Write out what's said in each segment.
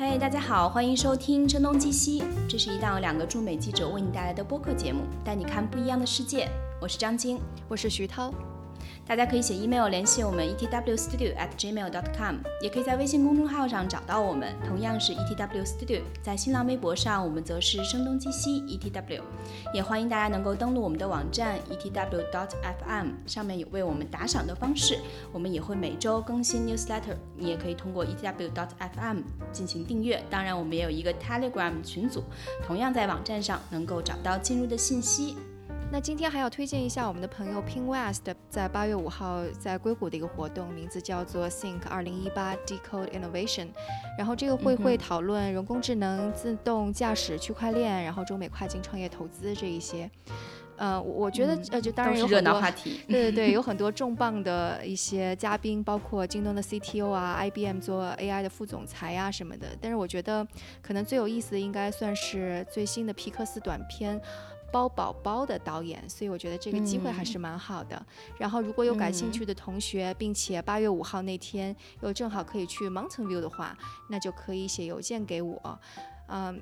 嗨，大家好，欢迎收听《声东击西》，这是一档两个驻美记者为你带来的播客节目，带你看不一样的世界。我是张晶，我是徐涛。大家可以写 email 联系我们 etwstudio at gmail.com，也可以在微信公众号上找到我们，同样是 etwstudio。在新浪微博上，我们则是声东击西 etw。也欢迎大家能够登录我们的网站 etw.fm，上面有为我们打赏的方式。我们也会每周更新 newsletter，你也可以通过 etw.fm 进行订阅。当然，我们也有一个 Telegram 群组，同样在网站上能够找到进入的信息。那今天还要推荐一下我们的朋友 Ping West 在八月五号在硅谷的一个活动，名字叫做 Think 二零一八 Decode Innovation。然后这个会会讨论人工智能、自动驾驶、区块链，然后中美跨境创业投资这一些。呃，我觉得呃，就当然有很多话题，对对对，有很多重磅的一些嘉宾，包括京东的 CTO 啊，IBM 做 AI 的副总裁呀什么的。但是我觉得可能最有意思的应该算是最新的皮克斯短片。包宝宝的导演，所以我觉得这个机会还是蛮好的。然后如果有感兴趣的同学，并且八月五号那天又正好可以去 Mountain View 的话，那就可以写邮件给我。嗯，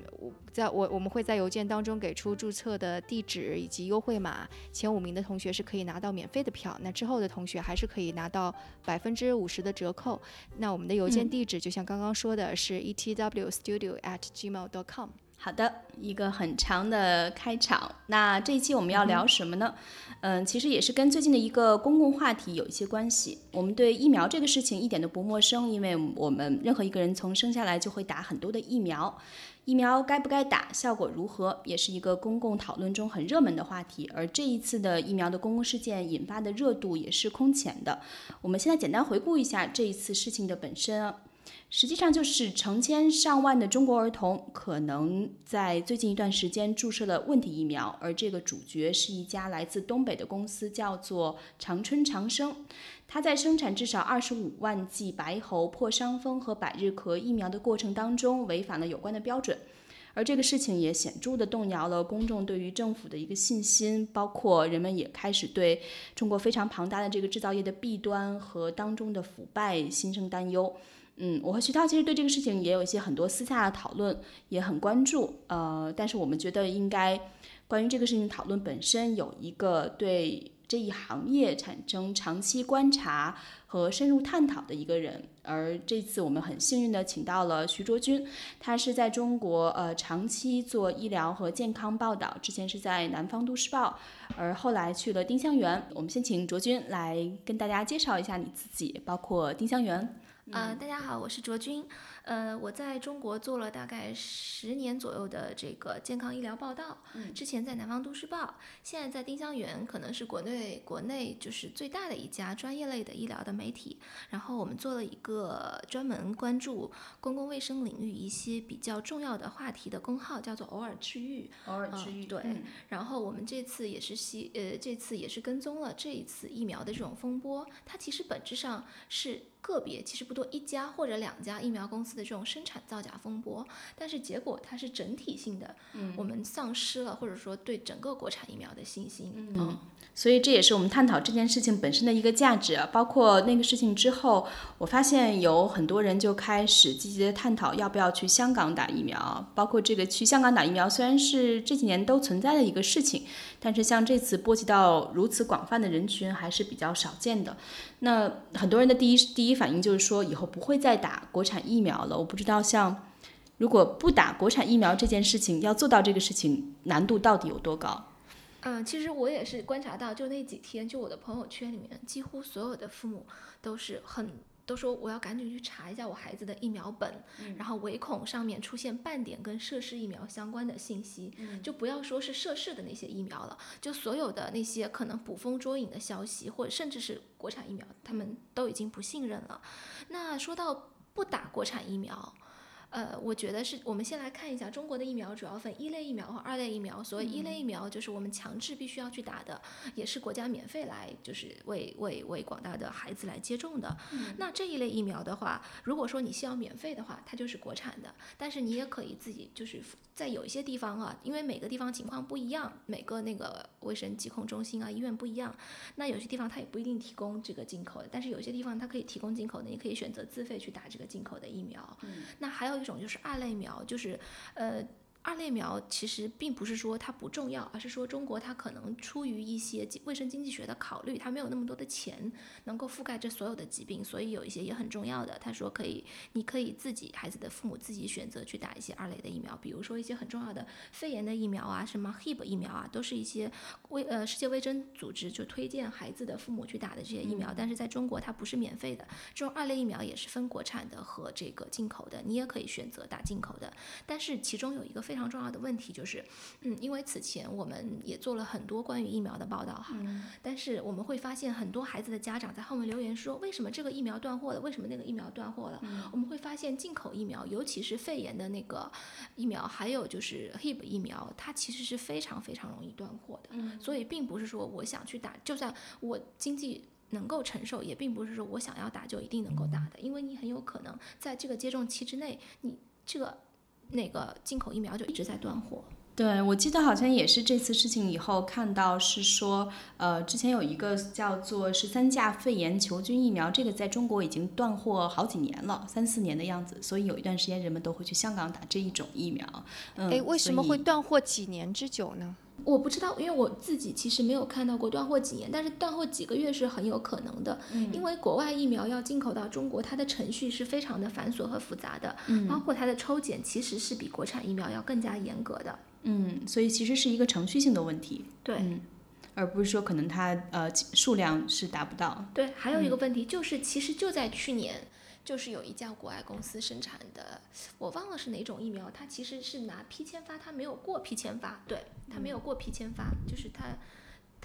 在我我们会在邮件当中给出注册的地址以及优惠码，前五名的同学是可以拿到免费的票，那之后的同学还是可以拿到百分之五十的折扣。那我们的邮件地址就像刚刚说的是 etwstudio@gmail.com。好的，一个很长的开场。那这一期我们要聊什么呢？嗯，其实也是跟最近的一个公共话题有一些关系。我们对疫苗这个事情一点都不陌生，因为我们任何一个人从生下来就会打很多的疫苗。疫苗该不该打，效果如何，也是一个公共讨论中很热门的话题。而这一次的疫苗的公共事件引发的热度也是空前的。我们现在简单回顾一下这一次事情的本身。实际上就是成千上万的中国儿童可能在最近一段时间注射了问题疫苗，而这个主角是一家来自东北的公司，叫做长春长生。它在生产至少二十五万剂白喉、破伤风和百日咳疫苗的过程当中，违反了有关的标准。而这个事情也显著地动摇了公众对于政府的一个信心，包括人们也开始对中国非常庞大的这个制造业的弊端和当中的腐败心生担忧。嗯，我和徐涛其实对这个事情也有一些很多私下的讨论，也很关注。呃，但是我们觉得应该关于这个事情讨论本身有一个对这一行业产生长期观察和深入探讨的一个人。而这次我们很幸运的请到了徐卓君，他是在中国呃长期做医疗和健康报道，之前是在南方都市报，而后来去了丁香园。我们先请卓君来跟大家介绍一下你自己，包括丁香园。呃，大家好，我是卓君。呃，我在中国做了大概十年左右的这个健康医疗报道。嗯。之前在南方都市报，现在在丁香园，可能是国内国内就是最大的一家专业类的医疗的媒体。然后我们做了一个专门关注公共卫生领域一些比较重要的话题的公号，叫做“偶尔治愈”。偶尔治愈。对。然后我们这次也是系呃，这次也是跟踪了这一次疫苗的这种风波。它其实本质上是。个别其实不多，一家或者两家疫苗公司的这种生产造假风波，但是结果它是整体性的，嗯，我们丧失了或者说对整个国产疫苗的信心，嗯，所以这也是我们探讨这件事情本身的一个价值。啊包括那个事情之后，我发现有很多人就开始积极的探讨要不要去香港打疫苗。包括这个去香港打疫苗，虽然是这几年都存在的一个事情，但是像这次波及到如此广泛的人群，还是比较少见的。那很多人的第一第一反应就是说，以后不会再打国产疫苗了。我不知道，像如果不打国产疫苗这件事情，要做到这个事情难度到底有多高？嗯，其实我也是观察到，就那几天，就我的朋友圈里面，几乎所有的父母都是很。都说我要赶紧去查一下我孩子的疫苗本，然后唯恐上面出现半点跟涉事疫苗相关的信息，就不要说是涉事的那些疫苗了，就所有的那些可能捕风捉影的消息，或者甚至是国产疫苗，他们都已经不信任了。那说到不打国产疫苗。呃，我觉得是我们先来看一下中国的疫苗，主要分一类疫苗和二类疫苗。所谓一类疫苗，就是我们强制必须要去打的，也是国家免费来，就是为为为广大的孩子来接种的。那这一类疫苗的话，如果说你需要免费的话，它就是国产的，但是你也可以自己就是在有一些地方啊，因为每个地方情况不一样，每个那个卫生疾控中心啊、医院不一样，那有些地方它也不一定提供这个进口的，但是有些地方它可以提供进口的，你可以选择自费去打这个进口的疫苗。那还有。种就是二类苗，就是呃。二类苗其实并不是说它不重要，而是说中国它可能出于一些卫生经济学的考虑，它没有那么多的钱能够覆盖这所有的疾病，所以有一些也很重要的。他说可以，你可以自己孩子的父母自己选择去打一些二类的疫苗，比如说一些很重要的肺炎的疫苗啊，什么 Hib 疫苗啊，都是一些卫呃世界卫生组织就推荐孩子的父母去打的这些疫苗。但是在中国它不是免费的，这种二类疫苗也是分国产的和这个进口的，你也可以选择打进口的。但是其中有一个非常。非常重要的问题就是，嗯，因为此前我们也做了很多关于疫苗的报道哈，但是我们会发现很多孩子的家长在后面留言说，为什么这个疫苗断货了？为什么那个疫苗断货了？我们会发现进口疫苗，尤其是肺炎的那个疫苗，还有就是 Hib 疫苗，它其实是非常非常容易断货的。所以并不是说我想去打，就算我经济能够承受，也并不是说我想要打就一定能够打的，因为你很有可能在这个接种期之内，你这个。那个进口疫苗就一直在断货。对，我记得好像也是这次事情以后看到是说，呃，之前有一个叫做十三价肺炎球菌疫苗，这个在中国已经断货好几年了，三四年的样子，所以有一段时间人们都会去香港打这一种疫苗。哎，为什么会断货几年之久呢？我不知道，因为我自己其实没有看到过断货几年，但是断货几个月是很有可能的。嗯，因为国外疫苗要进口到中国，它的程序是非常的繁琐和复杂的，嗯，包括它的抽检其实是比国产疫苗要更加严格的。嗯，所以其实是一个程序性的问题。对，而不是说可能它呃数量是达不到。对，还有一个问题就是，其实就在去年。就是有一家国外公司生产的，我忘了是哪种疫苗，它其实是拿批签发，它没有过批签发，对，它没有过批签发，就是它，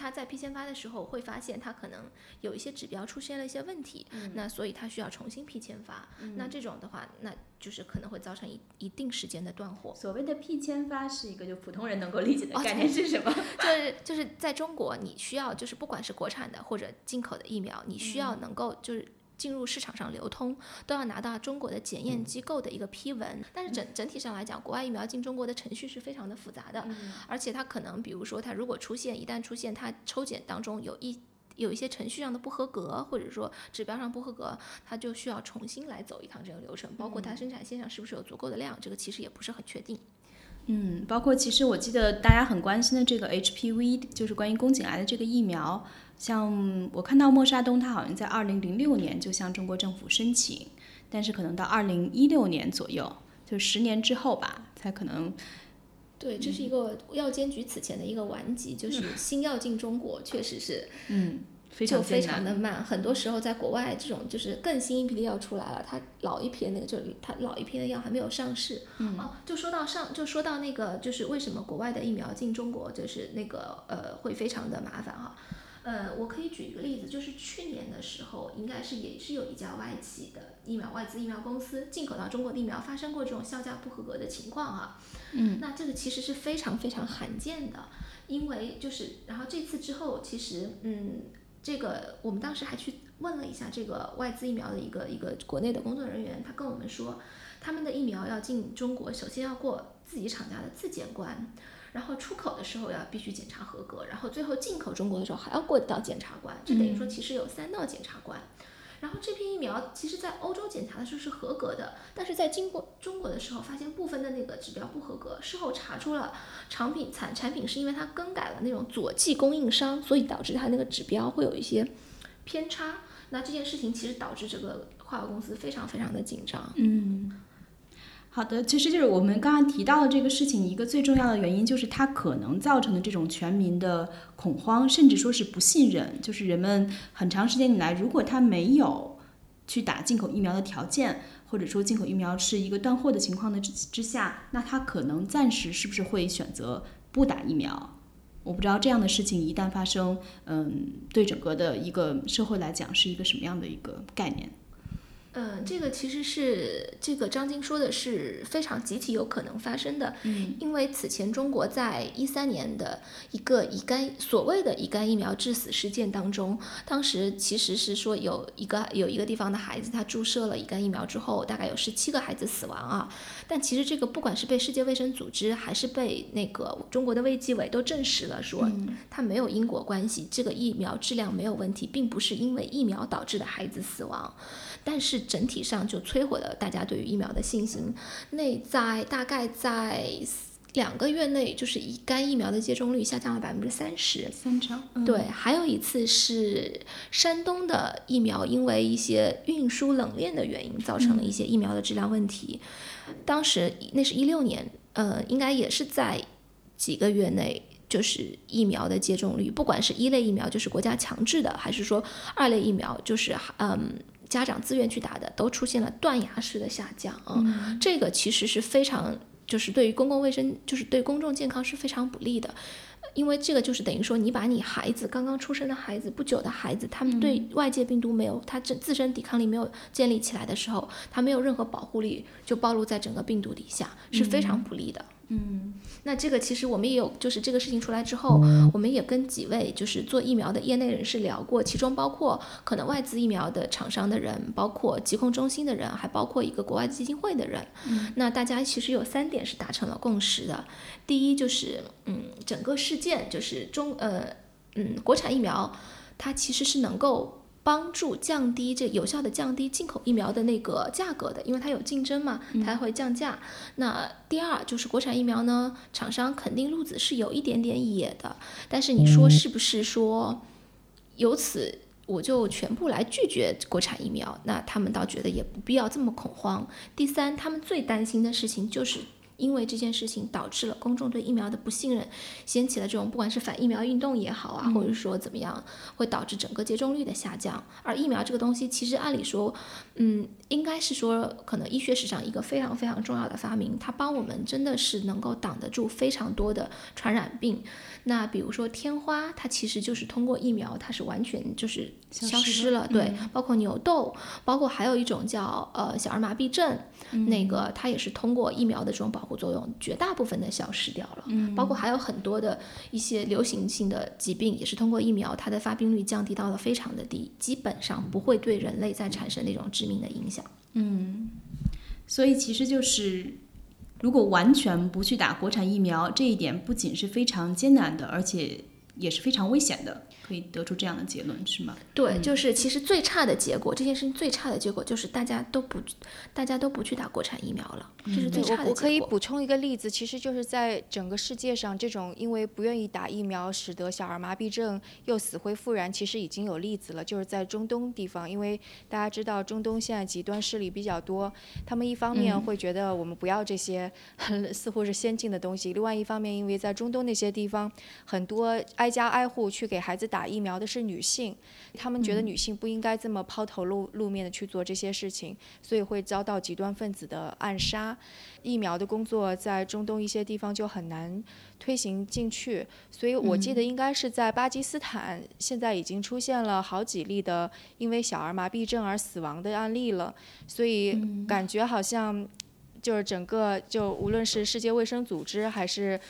它在批签发的时候会发现他可能有一些指标出现了一些问题，那所以他需要重新批签发，那这种的话，那就是可能会造成一一定时间的断货。所谓的批签发是一个就普通人能够理解的概念是什么？就是就是在中国，你需要就是不管是国产的或者进口的疫苗，你需要能够就是。进入市场上流通都要拿到中国的检验机构的一个批文，但是整整体上来讲，国外疫苗进中国的程序是非常的复杂的，而且它可能，比如说它如果出现一旦出现它抽检当中有一有一些程序上的不合格，或者说指标上不合格，它就需要重新来走一趟这个流程，包括它生产线上是不是有足够的量，这个其实也不是很确定。嗯，包括其实我记得大家很关心的这个 HPV，就是关于宫颈癌的这个疫苗。像我看到默沙东，他好像在二零零六年就向中国政府申请，但是可能到二零一六年左右，就十年之后吧，才可能。对，这是一个药监局此前的一个顽疾，就是新药进中国确实是，嗯，就非常的慢。很多时候在国外，这种就是更新一批的药出来了，它老一批的那个就它老一批的药还没有上市。嗯。哦，就说到上，就说到那个，就是为什么国外的疫苗进中国，就是那个呃，会非常的麻烦哈。呃，我可以举一个例子，就是去年的时候，应该是也是有一家外企的疫苗外资疫苗公司进口到中国的疫苗发生过这种效价不合格的情况啊。嗯。那这个其实是非常非常罕见的，因为就是，然后这次之后，其实嗯，这个我们当时还去问了一下这个外资疫苗的一个一个国内的工作人员，他跟我们说，他们的疫苗要进中国，首先要过自己厂家的自检关。然后出口的时候要必须检查合格，然后最后进口中国的时候还要过一道检查关，这等于说其实有三道检查关。然后这批疫苗其实在欧洲检查的时候是合格的，但是在经过中国的时候发现部分的那个指标不合格，事后查出了产品产产品是因为它更改了那种佐剂供应商，所以导致它那个指标会有一些偏差。那这件事情其实导致这个化学公司非常非常的紧张。嗯。好的，其实就是我们刚刚提到的这个事情，一个最重要的原因就是它可能造成的这种全民的恐慌，甚至说是不信任。就是人们很长时间以来，如果他没有去打进口疫苗的条件，或者说进口疫苗是一个断货的情况的之之下，那他可能暂时是不是会选择不打疫苗？我不知道这样的事情一旦发生，嗯，对整个的一个社会来讲是一个什么样的一个概念？嗯，这个其实是这个张晶说的是非常极其有可能发生的，嗯，因为此前中国在一三年的一个乙肝所谓的乙肝疫苗致死事件当中，当时其实是说有一个有一个地方的孩子他注射了乙肝疫苗之后，大概有十七个孩子死亡啊，但其实这个不管是被世界卫生组织还是被那个中国的卫计委都证实了说它没有因果关系，这个疫苗质量没有问题，并不是因为疫苗导致的孩子死亡，但是。整体上就摧毁了大家对于疫苗的信心。那在大概在两个月内，就是乙肝疫苗的接种率下降了百分之三十。三成。对，还有一次是山东的疫苗，因为一些运输冷链的原因，造成了一些疫苗的质量问题。当时那是一六年，呃，应该也是在几个月内，就是疫苗的接种率，不管是一类疫苗，就是国家强制的，还是说二类疫苗，就是嗯家长自愿去打的，都出现了断崖式的下降啊。这个其实是非常。就是对于公共卫生，就是对公众健康是非常不利的，因为这个就是等于说，你把你孩子刚刚出生的孩子，不久的孩子，他们对外界病毒没有，他自自身抵抗力没有建立起来的时候，他没有任何保护力，就暴露在整个病毒底下，是非常不利的。嗯，那这个其实我们也有，就是这个事情出来之后，我们也跟几位就是做疫苗的业内人士聊过，其中包括可能外资疫苗的厂商的人，包括疾控中心的人，还包括一个国外基金会的人。那大家其实有三点是达成了共识的，第一就是，嗯，整个事件就是中，呃，嗯，国产疫苗它其实是能够。帮助降低这有效的降低进口疫苗的那个价格的，因为它有竞争嘛，它会降价。那第二就是国产疫苗呢，厂商肯定路子是有一点点野的，但是你说是不是说由此我就全部来拒绝国产疫苗？那他们倒觉得也不必要这么恐慌。第三，他们最担心的事情就是。因为这件事情导致了公众对疫苗的不信任，掀起了这种不管是反疫苗运动也好啊，或者说怎么样，会导致整个接种率的下降。而疫苗这个东西，其实按理说，嗯，应该是说可能医学史上一个非常非常重要的发明，它帮我们真的是能够挡得住非常多的传染病。那比如说天花，它其实就是通过疫苗，它是完全就是消失了。对，包括牛痘，包括还有一种叫呃小儿麻痹症，那个它也是通过疫苗的这种保护作用，绝大部分的消失掉了。嗯，包括还有很多的一些流行性的疾病，也是通过疫苗，它的发病率降低到了非常的低，基本上不会对人类再产生那种致致命的影响。嗯，所以其实就是。如果完全不去打国产疫苗，这一点不仅是非常艰难的，而且也是非常危险的。可以得出这样的结论是吗？对，就是其实最差的结果，这件事情最差的结果就是大家都不，大家都不去打国产疫苗了，这是最差的结果。我可以补充一个例子，其实就是在整个世界上，这种因为不愿意打疫苗，使得小儿麻痹症又死灰复燃，其实已经有例子了，就是在中东地方，因为大家知道中东现在极端势力比较多，他们一方面会觉得我们不要这些似乎是先进的东西，另外一方面因为在中东那些地方，很多挨家挨户去给孩子。打疫苗的是女性，他们觉得女性不应该这么抛头露露面的去做这些事情，所以会遭到极端分子的暗杀。疫苗的工作在中东一些地方就很难推行进去，所以我记得应该是在巴基斯坦，现在已经出现了好几例的因为小儿麻痹症而死亡的案例了，所以感觉好像就是整个就无论是世界卫生组织还是。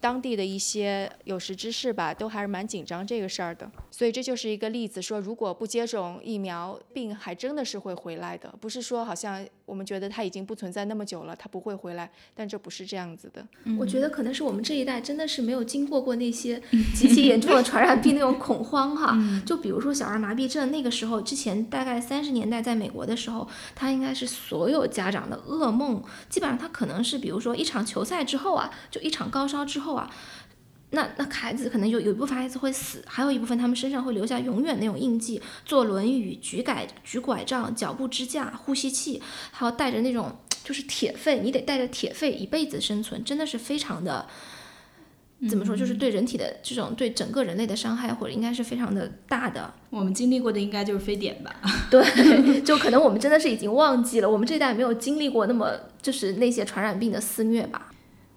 当地的一些有识之士吧，都还是蛮紧张这个事儿的，所以这就是一个例子，说如果不接种疫苗，病还真的是会回来的，不是说好像我们觉得他已经不存在那么久了，他不会回来，但这不是这样子的。我觉得可能是我们这一代真的是没有经过过那些 极其严重的传染病那种恐慌哈，就比如说小儿麻痹症，那个时候之前大概三十年代在美国的时候，它应该是所有家长的噩梦，基本上它可能是比如说一场球赛之后啊，就一场高烧之后。啊，那那孩子可能有有一部分孩子会死，还有一部分他们身上会留下永远那种印记。坐轮椅、举拐、举拐杖、脚部支架、呼吸器，还要带着那种就是铁肺，你得带着铁肺一辈子生存，真的是非常的，怎么说，就是对人体的这种对整个人类的伤害，或者应该是非常的大的。我们经历过的应该就是非典吧？对，就可能我们真的是已经忘记了，我们这代没有经历过那么就是那些传染病的肆虐吧。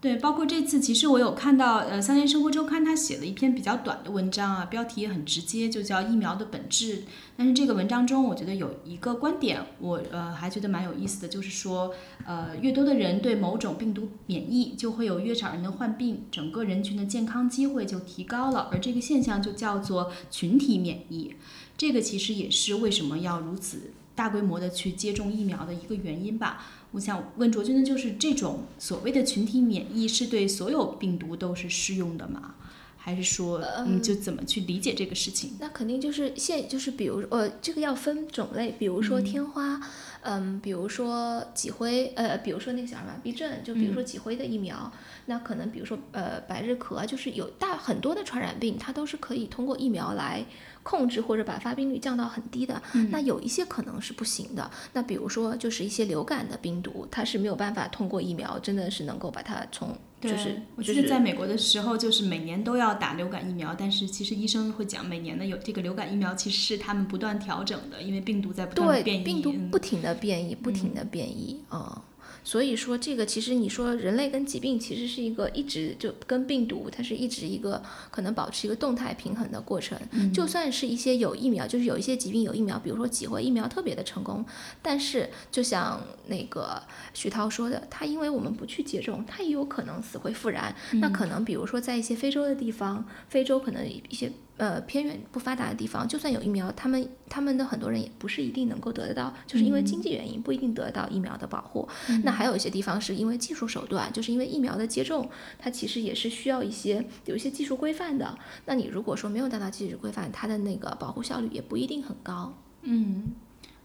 对，包括这次，其实我有看到，呃，《三联生活周刊》他写了一篇比较短的文章啊，标题也很直接，就叫《疫苗的本质》。但是这个文章中，我觉得有一个观点，我呃还觉得蛮有意思的，就是说，呃，越多的人对某种病毒免疫，就会有越少人能患病，整个人群的健康机会就提高了，而这个现象就叫做群体免疫。这个其实也是为什么要如此大规模的去接种疫苗的一个原因吧。我想问卓君的就是这种所谓的群体免疫是对所有病毒都是适用的吗？还是说嗯就怎么去理解这个事情？那肯定就是现就是比如呃这个要分种类，比如说天花。嗯，比如说脊灰，呃，比如说那个小儿麻痹症，就比如说脊灰的疫苗，那可能比如说呃百日咳，就是有大很多的传染病，它都是可以通过疫苗来控制或者把发病率降到很低的。那有一些可能是不行的。那比如说就是一些流感的病毒，它是没有办法通过疫苗，真的是能够把它从。就是我记得在美国的时候，就是每年都要打流感疫苗，但是其实医生会讲，每年的有这个流感疫苗其实是他们不断调整的，因为病毒在不断变异，病毒不停的变异，不停的变异啊。所以说，这个其实你说人类跟疾病其实是一个一直就跟病毒，它是一直一个可能保持一个动态平衡的过程。就算是一些有疫苗，就是有一些疾病有疫苗，比如说脊灰疫苗特别的成功，但是就像那个徐涛说的，他因为我们不去接种，他也有可能死灰复燃。那可能比如说在一些非洲的地方，非洲可能一些。呃，偏远不发达的地方，就算有疫苗，他们他们的很多人也不是一定能够得得到，就是因为经济原因不一定得到疫苗的保护。那还有一些地方是因为技术手段，就是因为疫苗的接种，它其实也是需要一些有一些技术规范的。那你如果说没有达到技术规范，它的那个保护效率也不一定很高。嗯。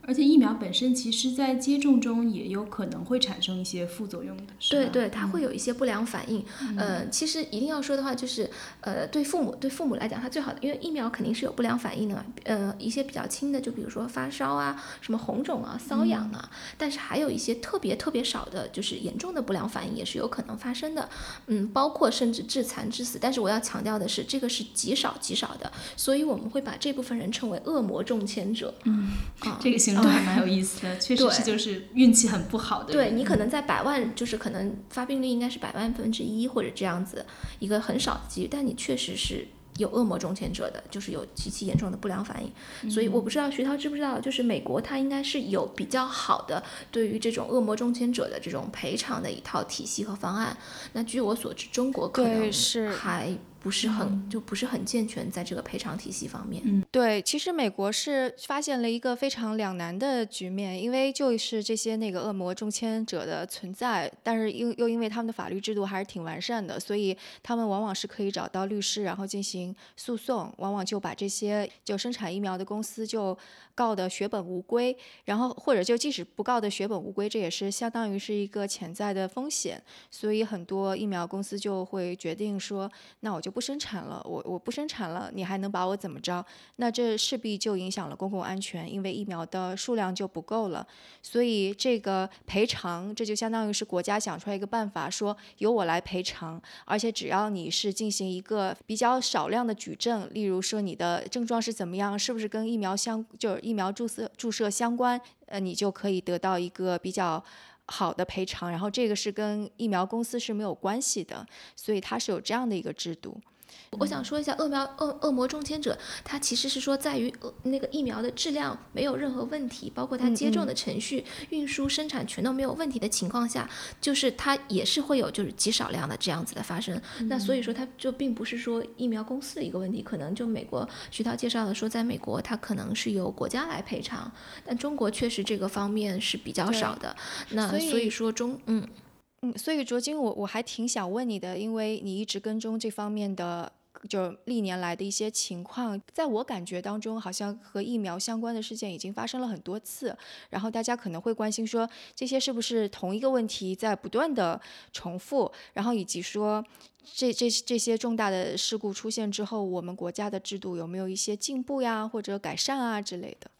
而且疫苗本身，其实在接种中也有可能会产生一些副作用的，对对，它会有一些不良反应。呃，其实一定要说的话，就是呃，对父母对父母来讲，它最好的，因为疫苗肯定是有不良反应的嘛。呃，一些比较轻的，就比如说发烧啊，什么红肿啊、瘙痒啊，但是还有一些特别特别少的，就是严重的不良反应也是有可能发生的。嗯，包括甚至致残致死。但是我要强调的是，这个是极少极少的，所以我们会把这部分人称为恶魔中签者。嗯，啊，这个形对，还蛮有意思的，确实是就是运气很不好的。对你可能在百万，就是可能发病率应该是百万分之一或者这样子一个很少的几率，但你确实是有恶魔中签者的，就是有极其严重的不良反应。所以我不知道徐涛知不知道，就是美国它应该是有比较好的对于这种恶魔中签者的这种赔偿的一套体系和方案。那据我所知，中国可能是还。不是很就不是很健全，在这个赔偿体系方面。嗯，对，其实美国是发现了一个非常两难的局面，因为就是这些那个恶魔中签者的存在，但是又又因为他们的法律制度还是挺完善的，所以他们往往是可以找到律师，然后进行诉讼，往往就把这些就生产疫苗的公司就。告的血本无归，然后或者就即使不告的血本无归，这也是相当于是一个潜在的风险，所以很多疫苗公司就会决定说，那我就不生产了，我我不生产了，你还能把我怎么着？那这势必就影响了公共安全，因为疫苗的数量就不够了，所以这个赔偿，这就相当于是国家想出来一个办法，说由我来赔偿，而且只要你是进行一个比较少量的举证，例如说你的症状是怎么样，是不是跟疫苗相就是。疫苗注射注射相关，呃，你就可以得到一个比较好的赔偿，然后这个是跟疫苗公司是没有关系的，所以它是有这样的一个制度。我想说一下，恶苗恶恶魔中签者，他其实是说在于那个疫苗的质量没有任何问题，包括它接种的程序、运输、生产全都没有问题的情况下，就是它也是会有就是极少量的这样子的发生。那所以说，它就并不是说疫苗公司的一个问题，可能就美国徐涛介绍的说，在美国它可能是由国家来赔偿，但中国确实这个方面是比较少的。那所以说中嗯嗯，所以卓金，我我还挺想问你的，因为你一直跟踪这方面的。就历年来的一些情况，在我感觉当中，好像和疫苗相关的事件已经发生了很多次。然后大家可能会关心说，这些是不是同一个问题在不断的重复？然后以及说，这这这些重大的事故出现之后，我们国家的制度有没有一些进步呀，或者改善啊之类的？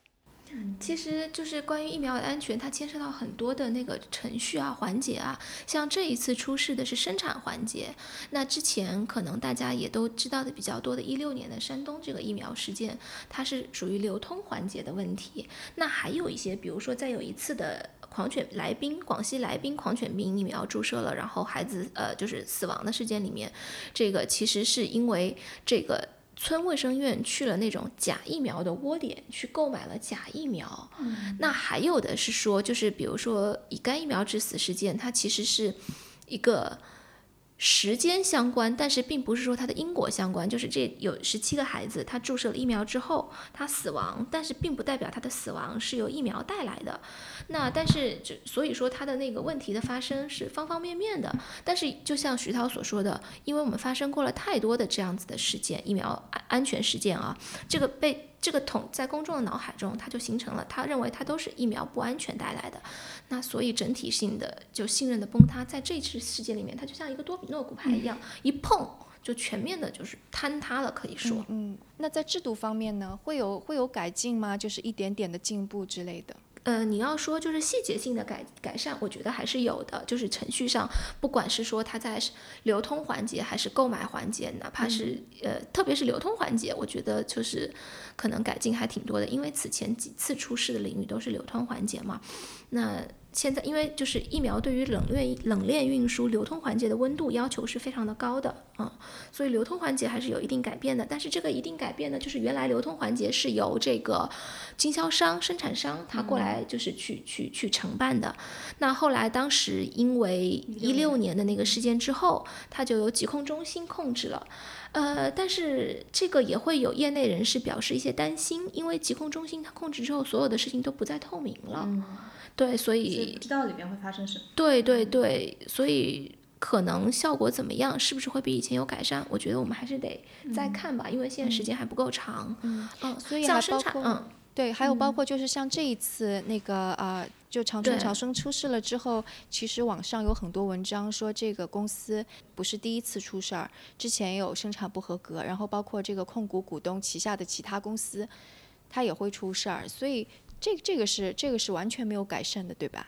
其实就是关于疫苗的安全，它牵涉到很多的那个程序啊、环节啊。像这一次出事的是生产环节，那之前可能大家也都知道的比较多的，一六年的山东这个疫苗事件，它是属于流通环节的问题。那还有一些，比如说再有一次的狂犬来宾，广西来宾狂犬病疫苗注射了，然后孩子呃就是死亡的事件里面，这个其实是因为这个。村卫生院去了那种假疫苗的窝点去购买了假疫苗，那还有的是说，就是比如说乙肝疫苗致死事件，它其实是一个时间相关，但是并不是说它的因果相关。就是这有十七个孩子，他注射了疫苗之后，他死亡，但是并不代表他的死亡是由疫苗带来的。那但是就所以说他的那个问题的发生是方方面面的。但是就像徐涛所说的，因为我们发生过了太多的这样子的事件，疫苗安安全事件啊，这个被这个统在公众的脑海中，它就形成了他认为它都是疫苗不安全带来的。那所以整体性的就信任的崩塌，在这次事件里面，它就像一个多比诺骨牌一样，一碰就全面的就是坍塌了，可以说。嗯，那在制度方面呢，会有会有改进吗？就是一点点的进步之类的。呃，你要说就是细节性的改改善，我觉得还是有的。就是程序上，不管是说它在流通环节还是购买环节，哪怕是呃，特别是流通环节，我觉得就是可能改进还挺多的。因为此前几次出事的领域都是流通环节嘛，那。现在，因为就是疫苗对于冷链冷链运输、流通环节的温度要求是非常的高的啊，所以流通环节还是有一定改变的。但是这个一定改变呢，就是原来流通环节是由这个经销商、生产商他过来就是去去去承办的。那后来当时因为一六年的那个事件之后，它就由疾控中心控制了。呃，但是这个也会有业内人士表示一些担心，因为疾控中心它控制之后，所有的事情都不再透明了。对，所以不知道里面会发生什么。对对对，所以可能效果怎么样，是不是会比以前有改善？我觉得我们还是得再看吧，因为现在时间还不够长。嗯嗯，所以像生产，嗯，对，还有包括就是像这一次那个啊，就长春长生出事了之后，其实网上有很多文章说这个公司不是第一次出事儿，之前也有生产不合格，然后包括这个控股股东旗下的其他公司，它也会出事儿，所以。这这个是这个是完全没有改善的，对吧？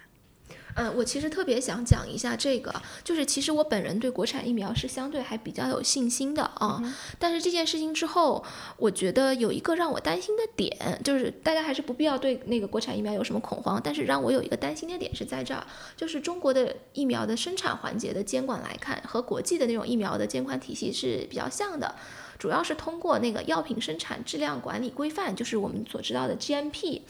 嗯，我其实特别想讲一下这个，就是其实我本人对国产疫苗是相对还比较有信心的啊。但是这件事情之后，我觉得有一个让我担心的点，就是大家还是不必要对那个国产疫苗有什么恐慌。但是让我有一个担心的点是在这儿，就是中国的疫苗的生产环节的监管来看，和国际的那种疫苗的监管体系是比较像的。主要是通过那个药品生产质量管理规范，就是我们所知道的 GMP，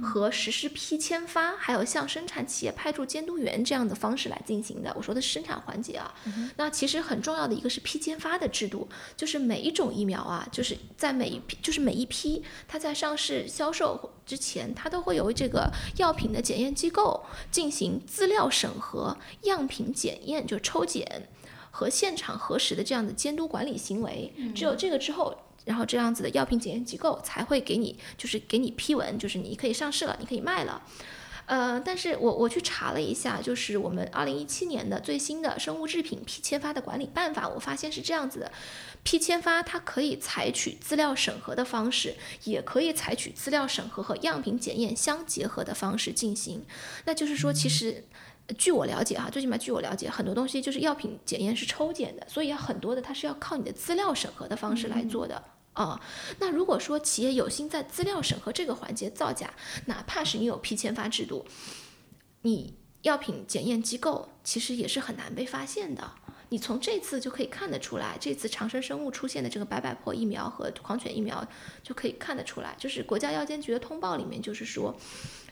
和实施批签发，还有向生产企业派驻监督员这样的方式来进行的。我说的是生产环节啊，那其实很重要的一个是批签发的制度，就是每一种疫苗啊，就是在每一批，就是每一批它在上市销售之前，它都会由这个药品的检验机构进行资料审核、样品检验，就抽检。和现场核实的这样的监督管理行为，只有这个之后，然后这样子的药品检验机构才会给你，就是给你批文，就是你可以上市了，你可以卖了。呃，但是我我去查了一下，就是我们二零一七年的最新的生物制品批签发的管理办法，我发现是这样子的：批签发它可以采取资料审核的方式，也可以采取资料审核和样品检验相结合的方式进行。那就是说，其实。据我了解哈，最起码据我了解，很多东西就是药品检验是抽检的，所以很多的它是要靠你的资料审核的方式来做的啊。那如果说企业有心在资料审核这个环节造假，哪怕是你有批签发制度，你药品检验机构其实也是很难被发现的。你从这次就可以看得出来，这次长生生物出现的这个白百破疫苗和狂犬疫苗就可以看得出来，就是国家药监局的通报里面就是说，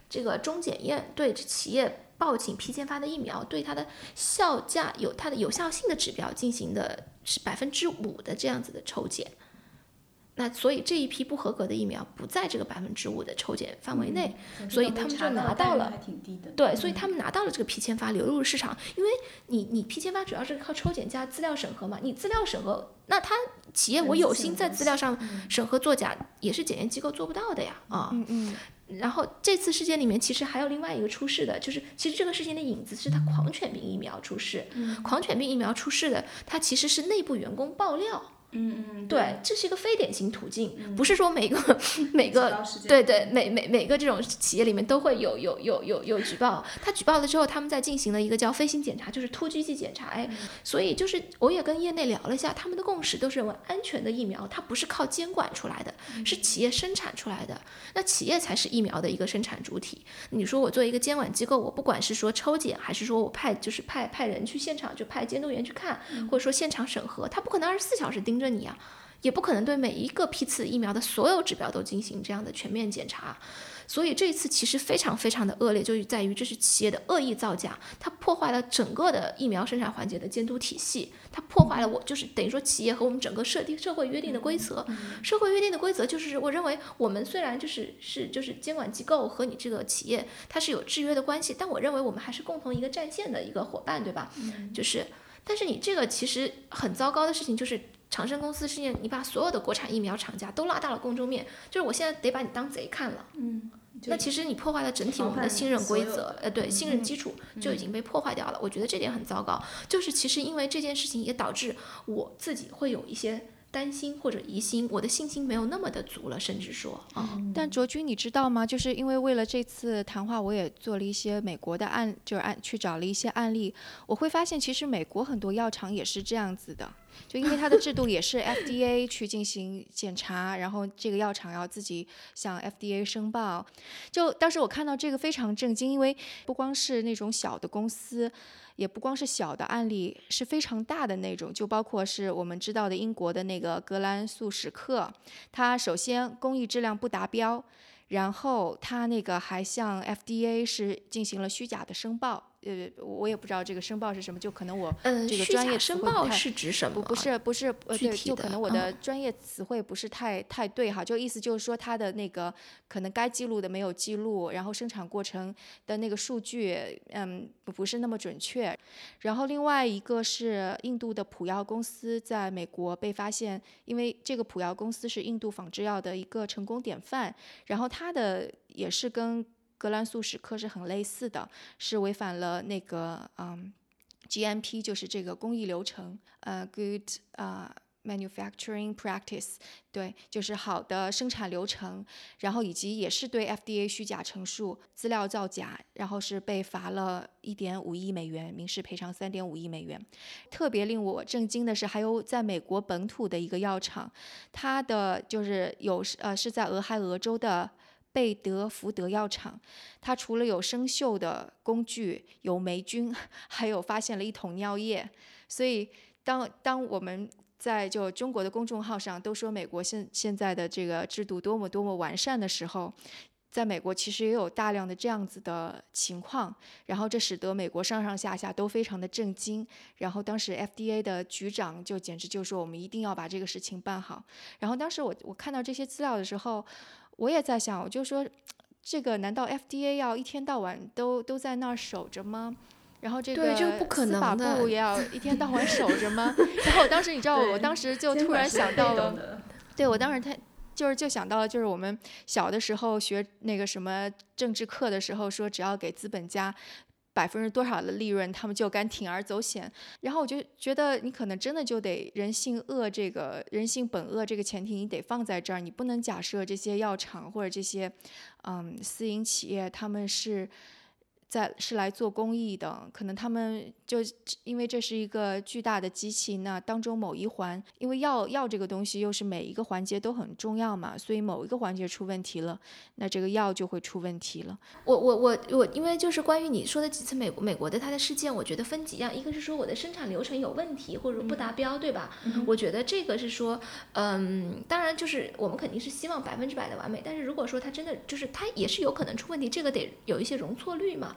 这个中检验对企业。报请批签发的疫苗对它的效价有它的有效性的指标进行的是百分之五的这样子的抽检，那所以这一批不合格的疫苗不在这个百分之五的抽检范围内，所以他们就拿到了，对，所以他们拿到了这个批签发流入市场，因为你你批签发主要是靠抽检加资料审核嘛，你资料审核，那他企业我有心在资料上审核作假，也是检验机构做不到的呀，啊。嗯嗯。然后这次事件里面，其实还有另外一个出事的，就是其实这个事情的影子是他狂犬病疫苗出事。狂犬病疫苗出事的，他其实是内部员工爆料。嗯嗯，对，这是一个非典型途径，不是说每个 每个对对每每每个这种企业里面都会有有有有有举报。他举报了之后，他们在进行了一个叫飞行检查，就是突击性检查。哎，所以就是我也跟业内聊了一下，他们的共识都是认为安全的疫苗它不是靠监管出来的，是企业生产出来的。那企业才是疫苗的一个生产主体。你说我作为一个监管机构，我不管是说抽检，还是说我派就是派派人去现场，就派监督员去看，或者说现场审核，他不可能二十四小时盯着。着你啊，也不可能对每一个批次疫苗的所有指标都进行这样的全面检查，所以这一次其实非常非常的恶劣，就在于这是企业的恶意造假，它破坏了整个的疫苗生产环节的监督体系，它破坏了我就是等于说企业和我们整个设定社会约定的规则。社会约定的规则就是我认为我们虽然就是是就是监管机构和你这个企业它是有制约的关系，但我认为我们还是共同一个战线的一个伙伴，对吧？就是，但是你这个其实很糟糕的事情就是。长生公司事件你把所有的国产疫苗厂家都拉到了公众面，就是我现在得把你当贼看了。嗯，那其实你破坏了整体我们的信任规则，呃，对，信任基础就已经被破坏掉了。我觉得这点很糟糕。就是其实因为这件事情也导致我自己会有一些。担心或者疑心，我的信心没有那么的足了，甚至说啊。但卓君，你知道吗？就是因为为了这次谈话，我也做了一些美国的案，就是案去找了一些案例。我会发现，其实美国很多药厂也是这样子的，就因为它的制度也是 FDA 去进行检查，然后这个药厂要自己向 FDA 申报。就当时我看到这个非常震惊，因为不光是那种小的公司。也不光是小的案例，是非常大的那种，就包括是我们知道的英国的那个格兰素史克，它首先工艺质量不达标，然后它那个还向 FDA 是进行了虚假的申报。呃，我也不知道这个申报是什么，就可能我这个专业申报是指什么？不不是不是呃对，就可能我的专业词汇不是太太对哈，就意思就是说他的那个可能该记录的没有记录，然后生产过程的那个数据嗯不是那么准确。然后另外一个是印度的普药公司在美国被发现，因为这个普药公司是印度仿制药的一个成功典范，然后它的也是跟。格兰素史克是很类似的，是违反了那个嗯，GMP 就是这个工艺流程，呃，Good 啊，Manufacturing Practice，对，就是好的生产流程，然后以及也是对 FDA 虚假陈述、资料造假，然后是被罚了一点五亿美元，民事赔偿三点五亿美元。特别令我震惊的是，还有在美国本土的一个药厂，它的就是有呃是在俄亥俄州的。贝德福德药厂，它除了有生锈的工具、有霉菌，还有发现了一桶尿液。所以，当当我们在就中国的公众号上都说美国现现在的这个制度多么多么完善的时候，在美国其实也有大量的这样子的情况。然后这使得美国上上下下都非常的震惊。然后当时 FDA 的局长就简直就说我们一定要把这个事情办好。然后当时我我看到这些资料的时候。我也在想，我就说，这个难道 FDA 要一天到晚都都在那儿守着吗？然后这个司法部也要一天到晚守着吗？然后我当时你知道，我当时就突然想到了，对我当时他就是就想到了，就是我们小的时候学那个什么政治课的时候，说只要给资本家。百分之多少的利润，他们就敢铤而走险。然后我就觉得，你可能真的就得人性恶，这个人性本恶这个前提，你得放在这儿。你不能假设这些药厂或者这些，嗯，私营企业他们是。在是来做公益的，可能他们就因为这是一个巨大的机器，那当中某一环，因为药药这个东西又是每一个环节都很重要嘛，所以某一个环节出问题了，那这个药就会出问题了。我我我我，因为就是关于你说的几次美美国的它的事件，我觉得分几样，一个是说我的生产流程有问题或者不达标，对吧？我觉得这个是说，嗯，当然就是我们肯定是希望百分之百的完美，但是如果说它真的就是它也是有可能出问题，这个得有一些容错率嘛。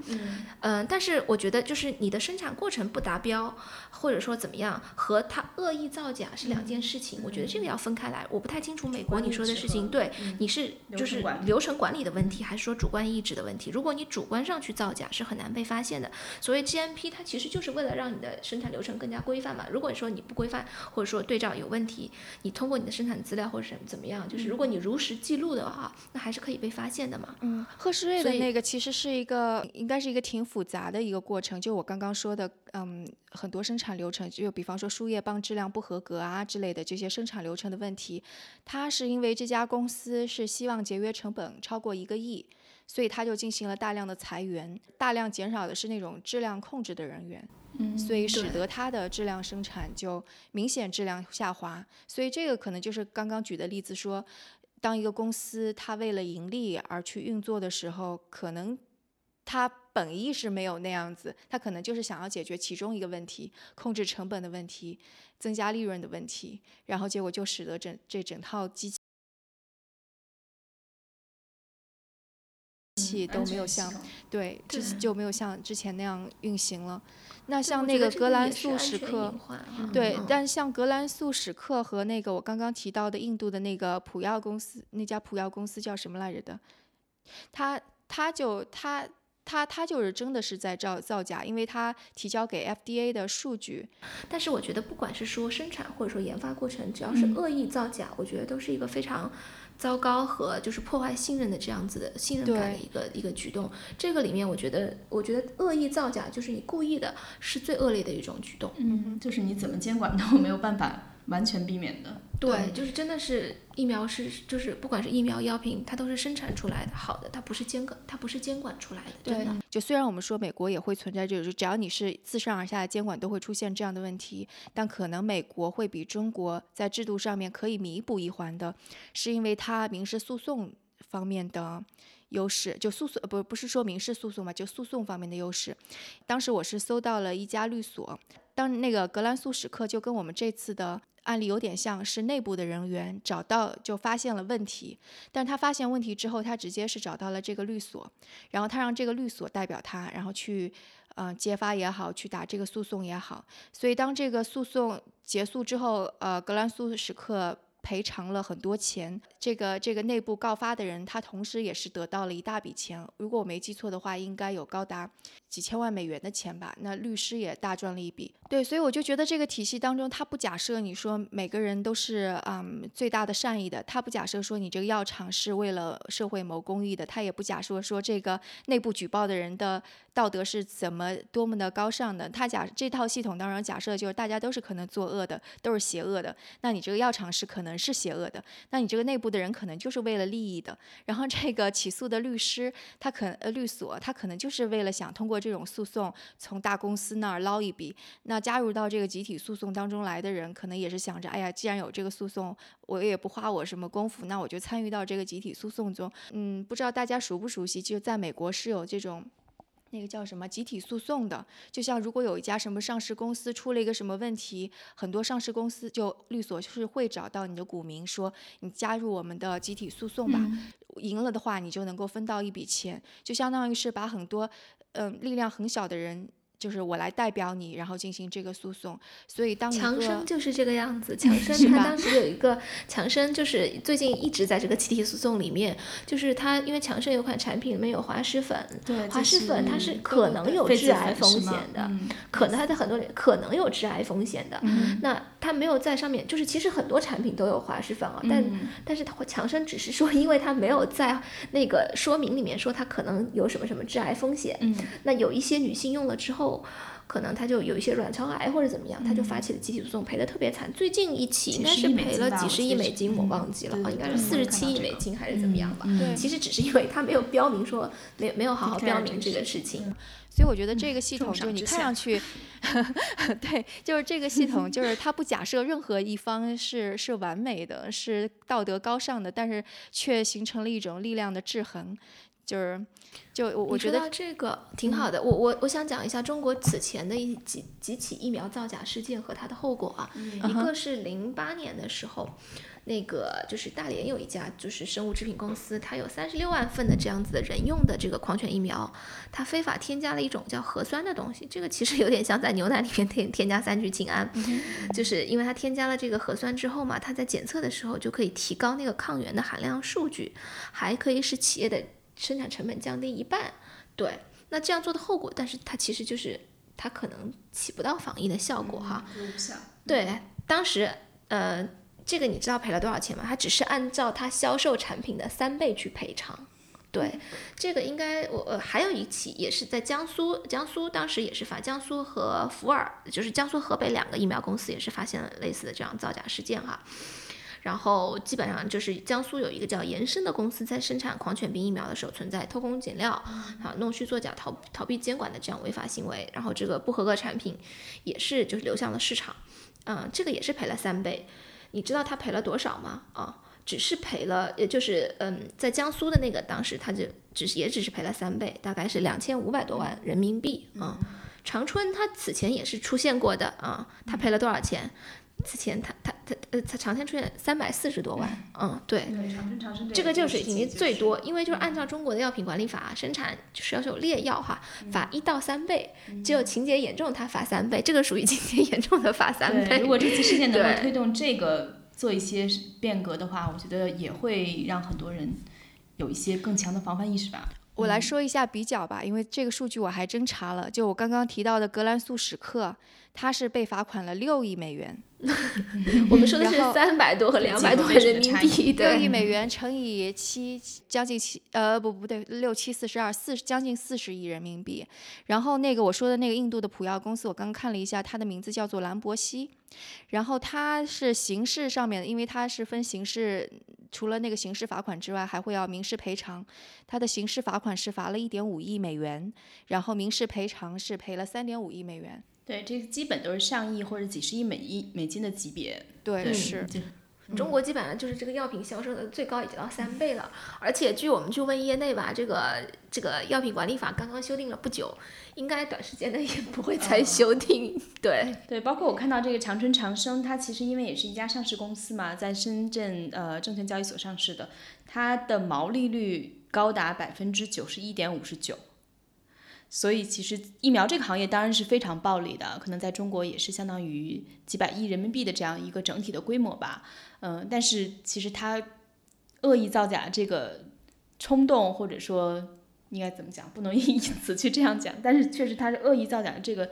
嗯但是我觉得就是你的生产过程不达标，或者说怎么样，和他恶意造假是两件事情。我觉得这个要分开来。我不太清楚美国你说的事情，对你是就是流程管理的问题，还是说主观意志的问题？如果你主观上去造假，是很难被发现的。所谓 GMP，它其实就是为了让你的生产流程更加规范嘛。如果说你不规范，或者说对照有问题，你通过你的生产资料或者什么怎么样，就是如果你如实记录的话，那还是可以被发现的嘛。嗯，赫诗瑞的那个其实是一个，应该是一个挺。复杂的一个过程，就我刚刚说的，嗯，很多生产流程，就比方说输液棒质量不合格啊之类的这些生产流程的问题，它是因为这家公司是希望节约成本超过一个亿，所以它就进行了大量的裁员，大量减少的是那种质量控制的人员，嗯，所以使得它的质量生产就明显质量下滑，所以这个可能就是刚刚举的例子说，当一个公司它为了盈利而去运作的时候，可能。他本意是没有那样子，他可能就是想要解决其中一个问题，控制成本的问题，增加利润的问题，然后结果就使得整这整套机器。器都没有像对，这就没有像之前那样运行了。那像那个格兰素史克对嗯，但像格兰素史克和那个我刚刚提到的印度的那个普药公司，那家普药公司叫什么来着的？他他就他他他就是真的是在造造假，因为他提交给 FDA 的数据，但是我觉得，不管是说生产或者说研发过程，只要是嗯恶意造假，我觉得都是一个非常糟糕和就是破坏信任的这样子的信任感的一个一个举动。这个里面，我觉得，我觉得恶意造假就是你故意的，是最恶劣的一种举动。嗯，就是你怎么监管都没有办法完全避免的。对，就是真的是疫苗是，就是不管是疫苗药品，它都是生产出来的好的，它不是监管，它不是监管出来的，对的。就虽然我们说美国也会存在这种，只要你是自上而下的监管都会出现这样的问题，但可能美国会比中国在制度上面可以弥补一环的，是因为它民事诉讼方面的优势，就诉讼呃不不是说民事诉讼嘛，就诉讼方面的优势。当时我是搜到了一家律所，当那个格兰素史克就跟我们这次的。案例有点像是内部的人员找到就发现了问题，但他发现问题之后，他直接是找到了这个律所，然后他让这个律所代表他，然后去呃揭发也好，去打这个诉讼也好。所以当这个诉讼结束之后，呃，格兰素史克赔偿了很多钱。这个这个内部告发的人，他同时也是得到了一大笔钱。如果我没记错的话，应该有高达几千万美元的钱吧。那律师也大赚了一笔。对，所以我就觉得这个体系当中，他不假设你说每个人都是嗯最大的善意的，他不假设说你这个药厂是为了社会谋公益的，他也不假设说这个内部举报的人的道德是怎么多么的高尚的。他假这套系统当中假设就是大家都是可能作恶的，都是邪恶的。那你这个药厂是可能是邪恶的，那你这个内部的人可能就是为了利益的。然后这个起诉的律师，他可呃律所，他可能就是为了想通过这种诉讼从大公司那儿捞一笔。那加入到这个集体诉讼当中来的人，可能也是想着，哎呀，既然有这个诉讼，我也不花我什么功夫，那我就参与到这个集体诉讼中。嗯，不知道大家熟不熟悉，就在美国是有这种。那个叫什么集体诉讼的，就像如果有一家什么上市公司出了一个什么问题，很多上市公司就律所是会找到你的股民说，你加入我们的集体诉讼吧，赢了的话你就能够分到一笔钱，就相当于是把很多嗯、呃力量很小的人。就是我来代表你，然后进行这个诉讼，所以当强生就是这个样子。强生他当时有一个强生，就是最近一直在这个集体诉讼里面，就是他因为强生有款产品里面有滑石粉，对滑石粉它是可能有致癌风险的，嗯可能它在很多人可能有致癌风险的。嗯那它没有在上面，就是其实很多产品都有滑石粉啊，但、嗯但是它强生只是说，因为它没有在那个说明里面说它可能有什么什么致癌风险。嗯那有一些女性用了之后，可能他就有一些卵巢癌或者怎么样，他就发起了集体诉讼，赔的特别惨。最近一起应该是赔了几十亿美金，我嗯忘记了啊，应该是四十七亿美金还是怎么样吧。其实只是因为他没有标明说，没有没有好好标明这这个事情。所以我觉得这个系统重就是你看上去，对，就是这个系统，就是它不假设任何一方是是完美的，是道德高尚的，但是却形成了一种力量的制衡，就是就我我觉得这个挺好的，我我我想讲一下中国此前的一几几起疫苗造假事件和它的后果啊。嗯一个是零八年的时候，那个就是大连有一家就是生物制品公司，它有三十六万份的这样子的人用的这个狂犬疫苗，它非法添加了一种叫核酸的东西，这个其实 有点像在牛奶里面添添加三聚氰胺，就是因为它添加了这个核酸之后嘛，它在检测的时候就可以提高那个抗原的含量数据，还可以使企业的生产成本降低一半。对，那这样做的后果，但是它其实就是它可能起不到防疫的效果哈。对，当时呃，这个你知道赔了多少钱吗？它只是按照它销售产品的三倍去赔偿。对，这个应该我呃还有一起也是在江苏，江苏当时也是发江苏和福尔，就是江苏河北两个疫苗公司也是发现了类似的这样造假事件哈。然后基本上就是江苏有一个叫延伸的公司，在生产狂犬病疫苗的时候存在偷工减料、啊弄虚作假、逃逃避监管的这样违法行为，然后这个不合格产品也是就是流向了市场，嗯，这个也是赔了三倍。你知道他赔了多少吗？啊，只是赔了，也就是嗯，在江苏的那个当时他就只是也只是赔了三倍，大概是两千五百多万人民币啊。长春他此前也是出现过的啊，他赔了多少钱？此前他他它呃它长春出现三百四十多万，嗯，对。这个这个水平最多，因为就是按照中国的药品管理法，生产就是要求劣药哈，罚一到三倍，只有情节严重它罚三倍，这个属于情节严重的罚三倍。如果这次事件 能够推动这个做一些变革的话，我觉得也会让很多人有一些更强的防范意识吧。我来说一下比较吧，因为这个数据我还真查了。就我刚刚提到的格兰素史克，它是被罚款了六亿美元，我们说的是三百多和两百多人民币，六亿，美元乘以七，将近七呃不不对，六七四十二，四将近四十亿人民币。然后那个我说的那个印度的普药公司，我刚刚看了一下，它的名字叫做兰博西。然后它是刑事上面，因为它是分刑事，除了那个刑事罚款之外，还会要民事赔偿。它的刑事罚款是罚了一点五亿美元，然后民事赔偿是赔了三点五亿美元。对，这个基本都是上亿或者几十亿美亿美金的级别。对，对，是。中国基本上就是这个药品销售的最高已经到三倍了，而且据我们去问业内吧，这个这个药品管理法刚刚修订了不久，应该短时间内也不会再修订。对，对，包括我看到这个长春长生，它其实因为也是一家上市公司嘛，在深圳呃证券交易所上市的，它的毛利率高达百分之九十一点五十九。所以其实疫苗这个行业当然是非常暴利的，可能在中国也是相当于几百亿人民币的这样一个整体的规模吧。嗯、但是其实它恶意造假这个冲动，或者说应该怎么讲，不能 以此去这样讲，但是确实它是恶意造假的这个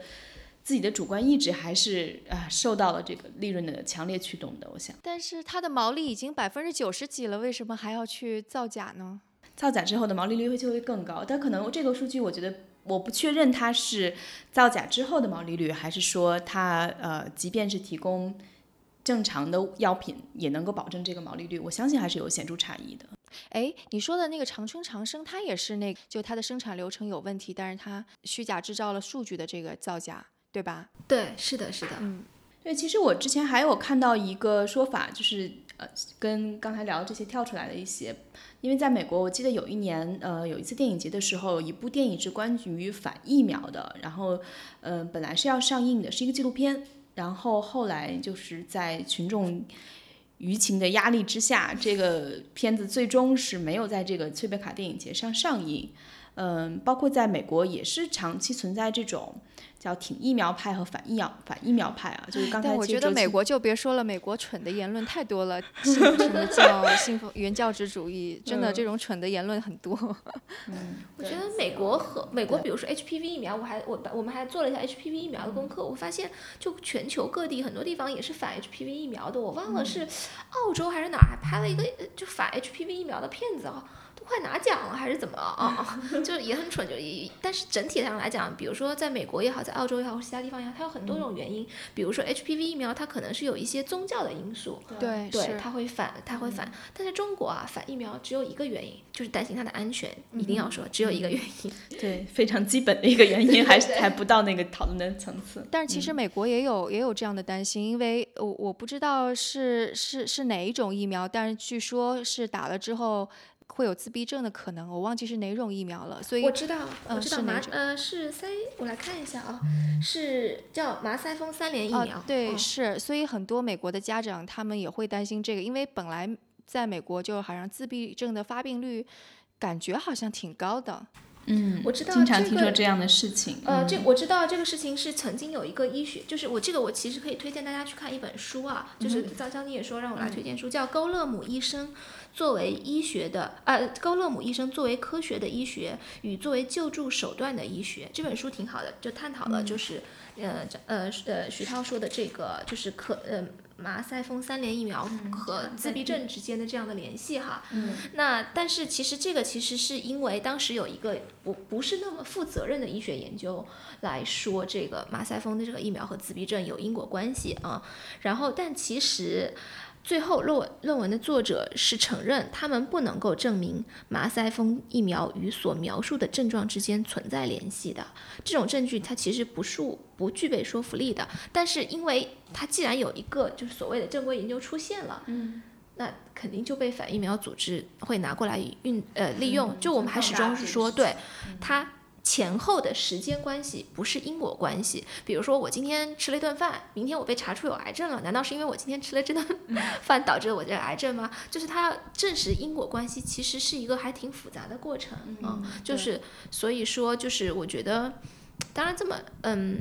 自己的主观意志还是啊、受到了这个利润的强烈驱动的。我想但是它的毛利已经百分之九十几了，为什么还要去造假呢？造假之后的毛利率会就会更高，但可能这个数据我觉得我不确认它是造假之后的毛利率，还是说它呃即便是提供正常的药品也能够保证这个毛利率，我相信还是有显著差异的。哎，你说的那个长春长生，它也是那个，就它的生产流程有问题，但是它虚假制造了数据的这个造假，对吧？对，是的，是的。嗯，对，其实我之前还有看到一个说法，就是呃，跟刚才聊这些跳出来的一些，因为在美国，我记得有一年，呃，有一次电影节的时候，一部电影是关于反疫苗的，然后，呃，本来是要上映的，是一个纪录片，然后后来就是在群众舆情的压力之下，这个片子最终是没有在这个翠贝卡电影节上上映。嗯，包括在美国也是长期存在这种叫挺疫苗派和反疫苗反疫苗派啊，就是刚才但我觉得美国就别说了，美国蠢的言论太多了，信什么 叫信奉原教旨主义，真的嗯这种蠢的言论很多。我觉得美国和美国，比如说 HPV 疫苗，我还我我们还做了一下 HPV 疫苗的功课，我发现就全球各地很多地方也是反 HPV 疫苗的，我忘了是澳洲还是哪儿还拍了一个呃就反 HPV 疫苗的片子啊。都快拿奖了还是怎么啊？就也很蠢，就也，但是整体上来讲，比如说在美国也好，在澳洲也好，或其他地方也好，它有很多种原因。比如说 HPV 疫苗，它可能是有一些宗教的因素，对，对，它会反，它会反。但是中国啊，反疫苗只有一个原因，就是担心它的安全，一定要说只有一个原因。对非常基本的一个原因，还是还不到那个讨论的层次。但是其实美国也有、也有这样的担心，因为我我不知道是是是哪一种疫苗，但是据说是打了之后会有自闭症的可能，我忘记是哪种疫苗了，所以我知道，我嗯知道哪种麻呃是塞，我来看一下啊，是叫麻腮风三联疫苗。啊，对，哦是，所以很多美国的家长他们也会担心这个，因为本来在美国就好像自闭症的发病率感觉好像挺高的。嗯我知道经常这个听说这样的事情。呃，嗯这我知道这个事情是曾经有一个医学，就是我这个我其实可以推荐大家去看一本书啊，就是张张妮也说让我来推荐书，叫勾勒姆医生作为医学的呃高勒姆医生作为科学的医学与作为救助手段的医学这本书挺好的，就探讨了就是、呃呃呃徐涛说的这个就是可呃麻腮风三联疫苗和自闭症之间的这样的联系哈。嗯那但是其实这个其实是因为当时有一个不不是那么负责任的医学研究来说这个马赛风的这个疫苗和自闭症有因果关系啊，然后但其实。最后论文论文的作者是承认他们不能够证明麻腮风疫苗与所描述的症状之间存在联系的，这种证据它其实不是不具备说服力的。但是因为它既然有一个就是所谓的正规研究出现了，嗯，那肯定就被反疫苗组织会拿过来运呃利用。嗯就我们还始终是说，对它前后的时间关系不是因果关系。比如说，我今天吃了一顿饭，明天我被查出有癌症了，难道是因为我今天吃了这顿 饭导致了我这个癌症吗？就是它要证实因果关系，其实是一个还挺复杂的过程啊。就是所以说，就是我觉得，当然这么嗯，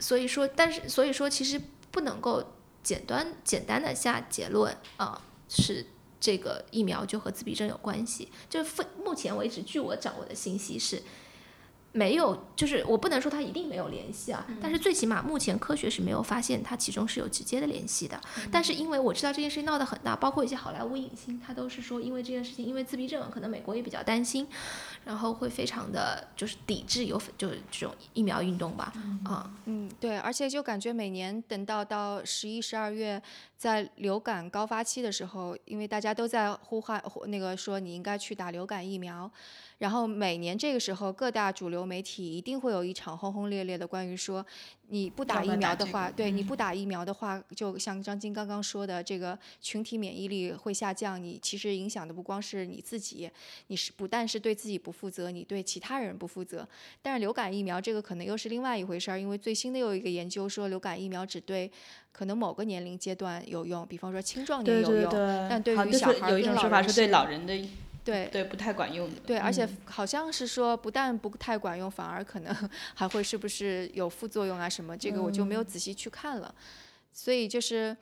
所以说，但是所以说，其实不能够简单简单的下结论啊，是。这个疫苗就和自闭症有关系，就是目前为止，据我掌握的信息是。没有，就是我不能说它一定没有联系啊，但是最起码目前科学是没有发现它其中是有直接的联系的。但是因为我知道这件事情闹得很大，包括一些好莱坞影星，他都是说因为这件事情，因为自闭症，可能美国也比较担心，然后会非常的就是抵制有就是这种疫苗运动吧。啊，嗯，对，而且就感觉每年等到到十一、十二月，在流感高发期的时候，因为大家都在呼唤那个说你应该去打流感疫苗。然后每年这个时候，各大主流媒体一定会有一场轰轰烈烈的关于说，你不打疫苗的话，对你不打疫苗的话，就像张晶刚刚说的，这个群体免疫力会下降。你其实影响的不光是你自己，你是不但是对自己不负责，你对其他人不负责。但是流感疫苗这个可能又是另外一回事儿，因为最新的又一个研究说，流感疫苗只对可能某个年龄阶段有用，比方说青壮年有用，但对于小孩有一种说法是老人的。对对，不太管用的。对，而且好像是说，不但不太管用，反而可能 还会是不是有副作用啊什么？这个我就没有仔细去看了。所以就是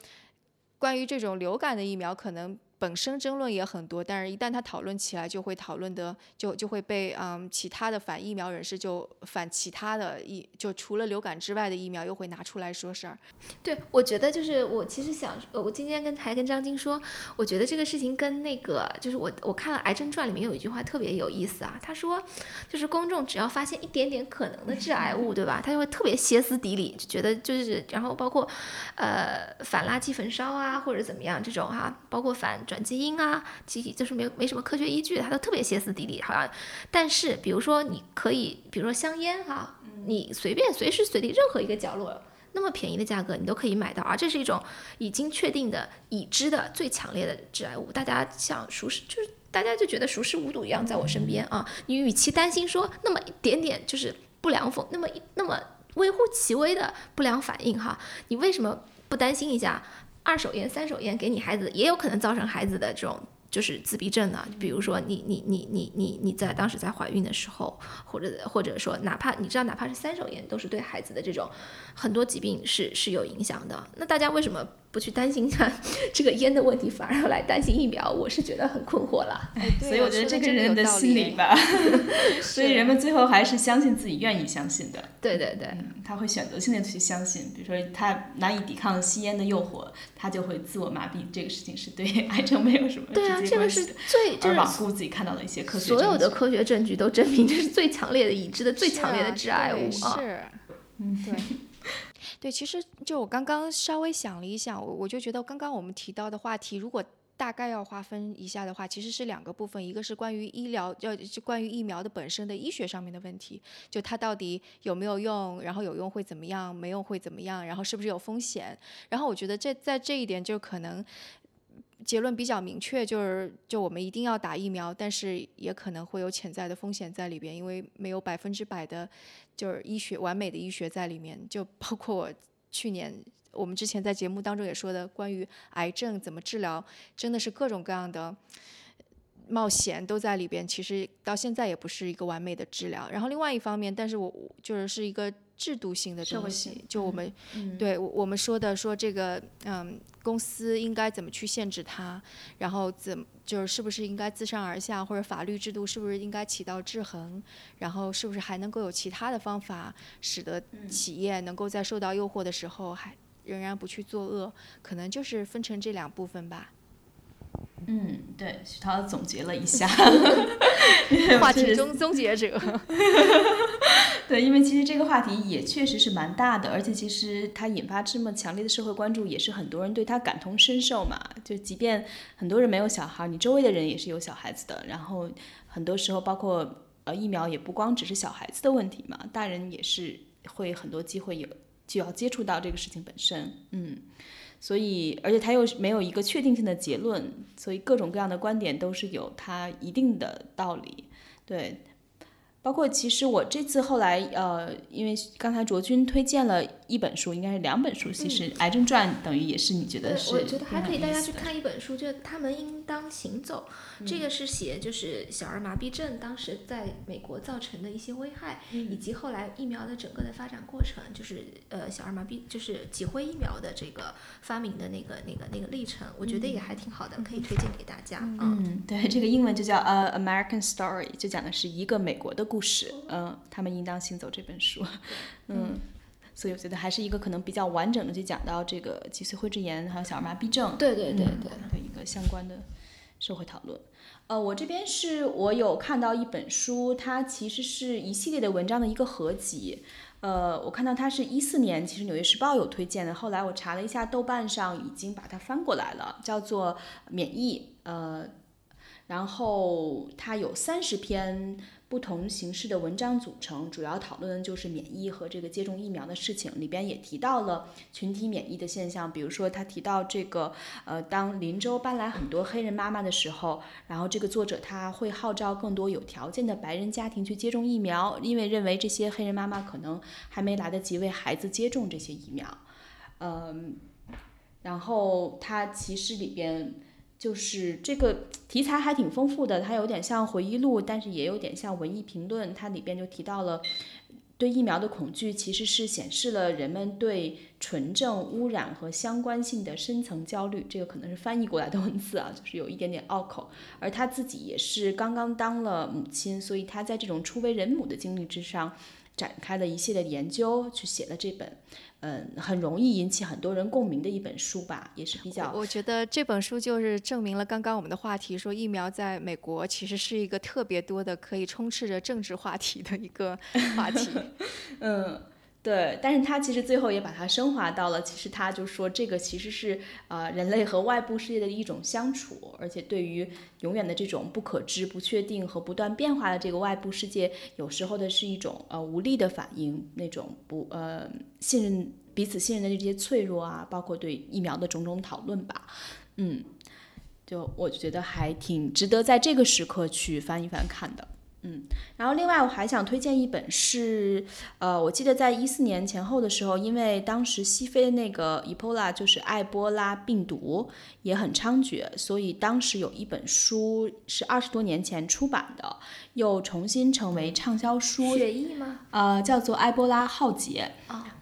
关于这种流感的疫苗，可能。本身争论也很多，但是一旦它讨论起来，就会讨论的就就会被嗯其他的反疫苗人士就反其他的疫就除了流感之外的疫苗又会拿出来说事儿。对，我觉得就是我其实想，我今天跟还跟张晶说，我觉得这个事情跟那个就是我我看了《癌症传》里面有一句话特别有意思啊，他说就是公众只要发现一点点可能的致癌物，对吧？他就会特别歇斯底里，就觉得就是然后包括呃反垃圾焚烧啊或者怎么样这种哈，包括反。转基因啊，其实就是没没什么科学依据，他都特别歇斯底里，好像。但是，比如说你可以，比如说香烟哈，你随便随时随地任何一个角落，那么便宜的价格你都可以买到，而这是一种已经确定的已知的最强烈的致癌物，大家像熟视，就是大家就觉得熟视无睹一样在我身边啊。你与其担心说那么一点点就是不良风，那么一那么微乎其微的不良反应哈，你为什么不担心一下？二手烟、三手烟给你孩子，也有可能造成孩子的这种就是自闭症呢。比如说，你你你你你你在当时在怀孕的时候，或者或者说，哪怕你知道，哪怕是三手烟，都是对孩子的这种很多疾病是是有影响的。那大家为什么？不去担心他 这个烟的问题，反而要来担心疫苗，我是觉得很困惑了。所以我觉得这个人的心理吧，所以人们最后还是相信自己愿意相信的。对对对，他会选择性的去相信，比如说他难以抵抗吸烟的诱惑，他就会自我麻痹。这个事情是对癌症没有什么对啊，这个是最而罔顾自己看到的一些科学所有的科学证据都证明这是最强烈的已知的最强烈的致癌物啊。是，嗯，对。对，其实就我刚刚稍微想了一想，我我就觉得刚刚我们提到的话题，如果大概要划分一下的话，其实是两个部分，一个是关于医疗，就就关于疫苗的本身的医学上面的问题，就它到底有没有用，然后有用会怎么样，没用会怎么样，然后是不是有风险，然后我觉得这在这一点就可能。结论比较明确，就是就我们一定要打疫苗，但是也可能会有潜在的风险在里边，因为没有百分之百的，就是医学完美的医学在里面。就包括我去年我们之前在节目当中也说的，关于癌症怎么治疗，真的是各种各样的冒险都在里边。其实到现在也不是一个完美的治疗。然后另外一方面，但是我就是是一个。制度性的东西，就我们对我们说的说这个，嗯，公司应该怎么去限制它，然后怎就是是不是应该自上而下，或者法律制度是不是应该起到制衡，然后是不是还能够有其他的方法，使得企业能够在受到诱惑的时候还仍然不去作恶，可能就是分成这两部分吧。嗯，对，徐涛总结了一下，话题终终结者。对，因为其实这个话题也确实是蛮大的，而且其实它引发这么强烈的社会关注，也是很多人对它感同身受嘛。就即便很多人没有小孩，你周围的人也是有小孩子的，然后很多时候包括呃疫苗也不光只是小孩子的问题嘛，大人也是会很多机会有就要接触到这个事情本身，嗯。所以，而且他又没有一个确定性的结论，所以各种各样的观点都是有它一定的道理，对。包括其实我这次后来呃，因为刚才卓君推荐了一本书，应该是两本书，其实《癌症传》等于也是你觉得是？我觉得还可以，大家去看一本书，就他们应当行走》，这个是写就是小儿麻痹症当时在美国造成的一些危害，以及后来疫苗的整个的发展过程，就是呃小儿麻痹就是脊灰疫苗的这个发明的那个那个那个历程，我觉得也还挺好的，可以推荐给大家。嗯，对，这个英文就叫呃 American Story，就讲的是一个美国的。故事，嗯，他们应当行走这本书，嗯，所以我觉得还是一个可能比较完整的，就讲到这个脊髓灰质炎还有小儿麻痹症，对对对对的一个相关的社会讨论。呃，我这边是我有看到一本书，它其实是一系列的文章的一个合集。呃，我看到它是一四年，其实《纽约时报》有推荐的，后来我查了一下，豆瓣上已经把它翻过来了，叫做《免疫》，呃，然后它有三十篇。不同形式的文章组成，主要讨论的就是免疫和这个接种疫苗的事情。里边也提到了群体免疫的现象，比如说他提到这个，呃，当林州搬来很多黑人妈妈的时候，然后这个作者他会号召更多有条件的白人家庭去接种疫苗，因为认为这些黑人妈妈可能还没来得及为孩子接种这些疫苗。嗯，然后他其实里边。就是这个题材还挺丰富的，它有点像回忆录，但是也有点像文艺评论。它里边就提到了对疫苗的恐惧，其实是显示了人们对纯正、污染和相关性的深层焦虑。这个可能是翻译过来的文字啊，就是有一点点拗口。而他自己也是刚刚当了母亲，所以他在这种初为人母的经历之上展开了一系列的研究，去写了这本。嗯，很容易引起很多人共鸣的一本书吧，也是比较。我觉得这本书就是证明了刚刚我们的话题，说疫苗在美国其实是一个特别多的可以充斥着政治话题的一个话题。嗯。对，但是他其实最后也把它升华到了，其实他就说这个其实是呃人类和外部世界的一种相处，而且对于永远的这种不可知、不确定和不断变化的这个外部世界，有时候的是一种呃无力的反应，那种不呃信任彼此信任的这些脆弱啊，包括对疫苗的种种讨论吧，嗯，就我觉得还挺值得在这个时刻去翻一翻看的。嗯，然后另外我还想推荐一本是，呃，我记得在一四年前后的时候，因为当时西非的那个 Ebola 就是埃波拉病毒也很猖獗，所以当时有一本书是二十多年前出版的，又重新成为畅销书。血疫吗？呃，叫做《埃波拉浩劫》。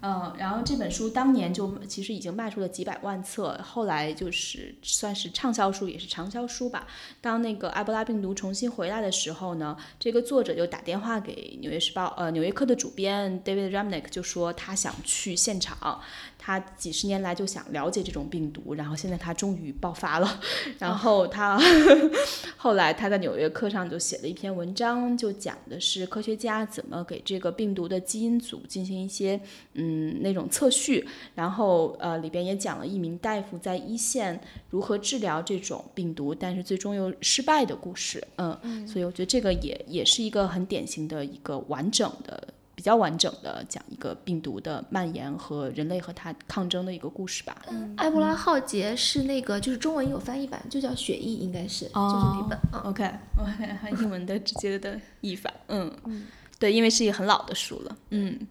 嗯，然后这本书当年就其实已经卖出了几百万册，后来就是算是畅销书，也是畅销书吧。当那个埃博拉病毒重新回来的时候呢，这这个作者就打电话给《纽约时报》呃《纽约客》的主编 David Remnick，就说他想去现场。他几十年来就想了解这种病毒，然后现在他终于爆发了。然后他 后来他在纽约客上就写了一篇文章，就讲的是科学家怎么给这个病毒的基因组进行一些嗯那种测序，然后呃里边也讲了一名大夫在一线如何治疗这种病毒，但是最终又失败的故事。嗯，所以我觉得这个也也是一个很典型的一个完整的。比较完整的讲一个病毒的蔓延和人类和它抗争的一个故事吧。嗯，埃博拉浩劫是那个，就是中文有翻译版，就叫血疫，应该是，就是那本。OK，OK，英文的直接的译法。嗯嗯，对，因为是一个很老的书了。嗯，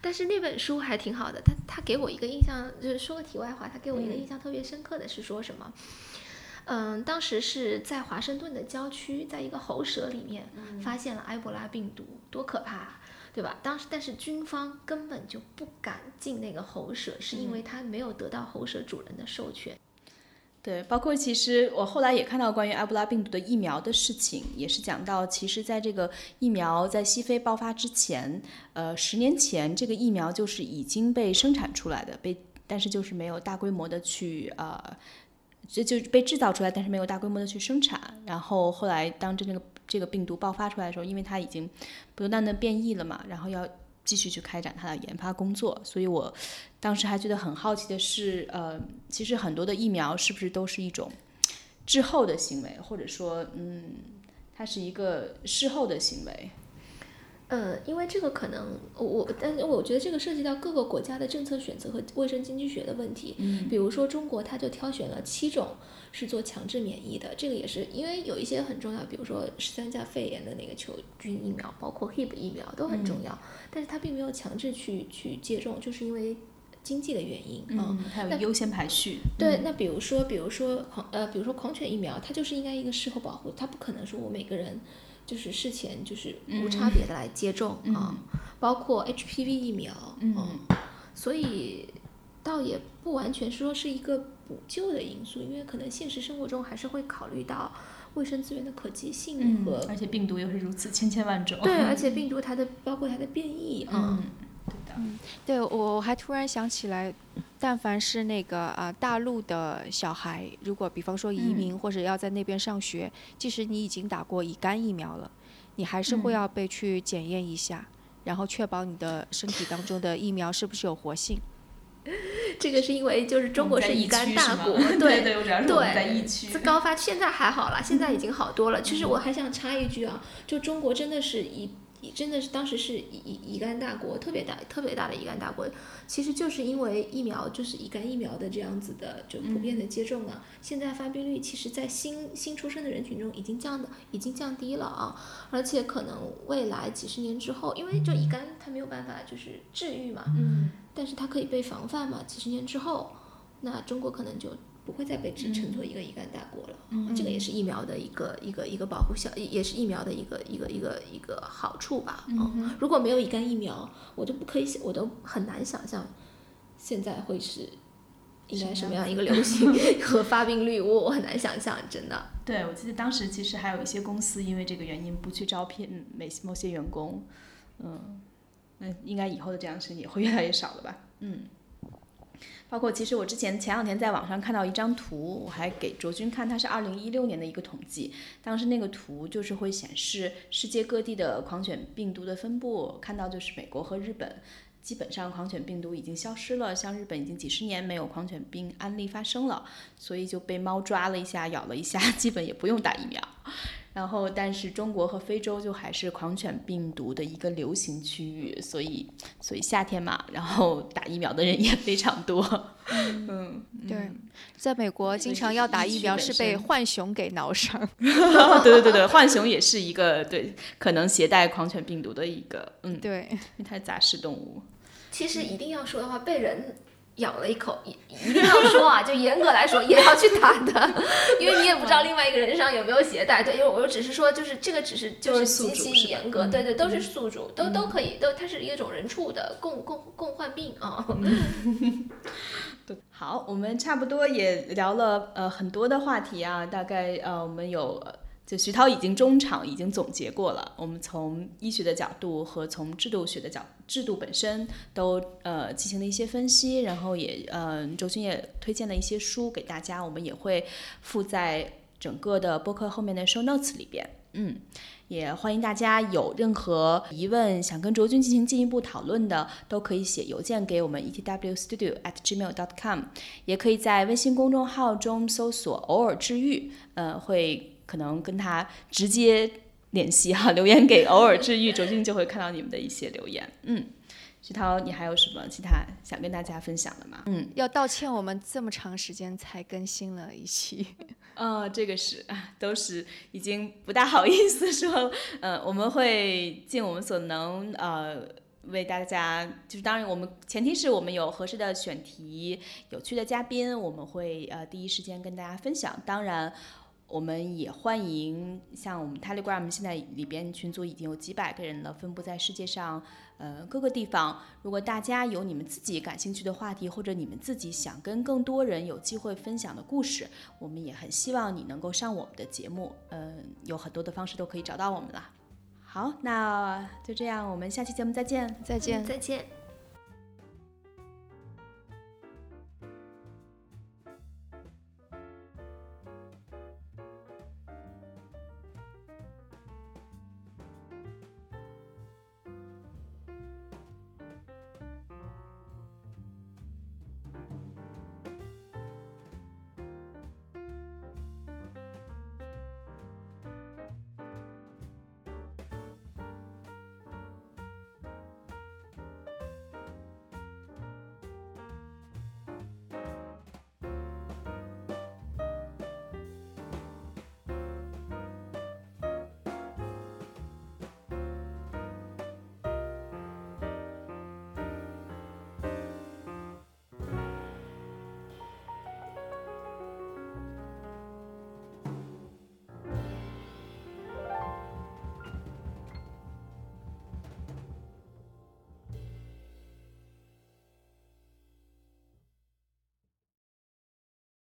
但是那本书还挺好的，他他给我一个印象，就是说个题外话，他给我一个印象特别深刻的是说什么？嗯，当时是在华盛顿的郊区，在一个猴舍里面发现了埃博拉病毒，多可怕，对吧？当时，但是军方根本就不敢进那个猴舍，是因为他没有得到猴舍主人的授权。对，包括其实我后来也看到关于埃博拉病毒的疫苗的事情，也是讲到，其实在这个疫苗在西非爆发之前，呃，十年前这个疫苗就是已经被生产出来的，被但是就是没有大规模的去呃。这就被制造出来，但是没有大规模的去生产。然后后来，当这个这个病毒爆发出来的时候，因为它已经不断的变异了嘛，然后要继续去开展它的研发工作。所以我当时还觉得很好奇的是，呃，其实很多的疫苗是不是都是一种滞后的行为，或者说，嗯，它是一个事后的行为？呃，因为这个可能我，但是我觉得这个涉及到各个国家的政策选择和卫生经济学的问题。嗯比如说中国，它就挑选了七种是做强制免疫的，这个也是因为有一些很重要，比如说十三价肺炎的那个球菌疫苗，包括 Hib 疫苗都很重要，但是它并没有强制去去接种，就是因为经济的原因啊。嗯，还有优先排序。对，那比如说，比如说狂呃，比如说狂犬疫苗，它就是应该一个事后保护，它不可能说我每个人就是事前就是无差别的来接种啊，包括 HPV 疫苗，嗯。所以倒也不完全说是一个补救的因素，因为可能现实生活中还是会考虑到卫生资源的可及性嗯和，而且病毒又是如此千千万种。对，而且病毒它的包括它的变异啊，嗯，对的。对我还突然想起来，但凡是那个啊、大陆的小孩，如果比方说移民或者要在那边上学，即使你已经打过乙肝疫苗了，你还是会嗯要被去检验一下，然后确保你的身体当中的疫苗是不是有活性。这个是因为就是中国是乙肝大国，对对，对疫区。这高发现在还好啦，现在已经好多了。其嗯实我还想插一句啊，就中国真的是乙，乙真的是当时是乙乙乙肝大国，特别大特别大的乙肝大国。其实就是因为疫苗，就是乙肝疫苗的这样子的就普遍的接种啊，现在发病率其实在新新出生的人群中已经降的已经降低了啊，而且可能未来几十年之后，因为就乙肝它没有办法就是治愈嘛，嗯，但是它可以被防范嘛，几十年之后，那中国可能就不会再被称称作一个乙肝大国了。嗯这个也是疫苗的一个一个一个保护效，也也是疫苗的一个一个一个一个好处吧。嗯，如果没有乙肝疫苗，我都不可以想，我都很难想象现在会是应该什么样一个 流行和发病率，我我很难想象，真的。对，我记得当时其实还有一些公司因为这个原因不去招聘某某些员工，嗯，那应该以后的这样的事情也会越来越少了吧？嗯。包括其实我之前前两天在网上看到一张图，我还给卓君看，它是二零一六年的一个统计，当时那个图就是会显示世界各地的狂犬病毒的分布，看到就是美国和日本。基本上狂犬病毒已经消失了，像日本已经几十年没有狂犬病案例发生了，所以就被猫抓了一下，咬了一下，基本也不用打疫苗。然后，但是中国和非洲就还是狂犬病毒的一个流行区域，所以，所以夏天嘛，然后打疫苗的人也非常多。嗯，对，在美国经常要打疫苗是被浣熊给挠伤。对对对对，浣熊也是一个对可能携带狂犬病毒的一个，嗯，对，因为它是杂食动物。其实一定要说的话，被人咬了一口，一一定要说啊，就严格来说也要去打的，因为你也不知道另外一个人身上有没有携带。对，因为我只是说，就是这个只是就是极其严格，对对，都是宿主，都都可以，都它是一种人畜的共共共患病啊。好，我们差不多也聊了呃很多的话题啊，大概呃我们有呃就徐涛已经中场已经总结过了，我们从医学的角度和从制度学的角制度本身都呃进行了一些分析，然后也呃周军也推荐了一些书给大家，我们也会附在整个的播客后面的 show notes 里边，嗯。也欢迎大家有任何疑问想跟卓君进行进一步讨论的，都可以写邮件给我们 etwstudio at gmail dot com，也可以在微信公众号中搜索“偶尔治愈”，呃，会可能跟他直接联系哈，留言给“偶尔治愈”，卓君就会看到你们的一些留言。嗯，徐涛，你还有什么其他想跟大家分享的吗？嗯，要道歉，我们这么长时间才更新了一期。呃，这个是啊，都是已经不大好意思说，呃，我们会尽我们所能，呃，为大家，就是当然我们前提是我们有合适的选题、有趣的嘉宾，我们会呃第一时间跟大家分享。当然，我们也欢迎像我们 Telegram 现在里边群组已经有几百个人了，分布在世界上呃各个地方。如果大家有你们自己感兴趣的话题，或者你们自己想跟更多人有机会分享的故事，我们也很希望你能够上我们的节目。嗯、有很多的方式都可以找到我们啦。好，那就这样，我们下期节目再见。再见。再见。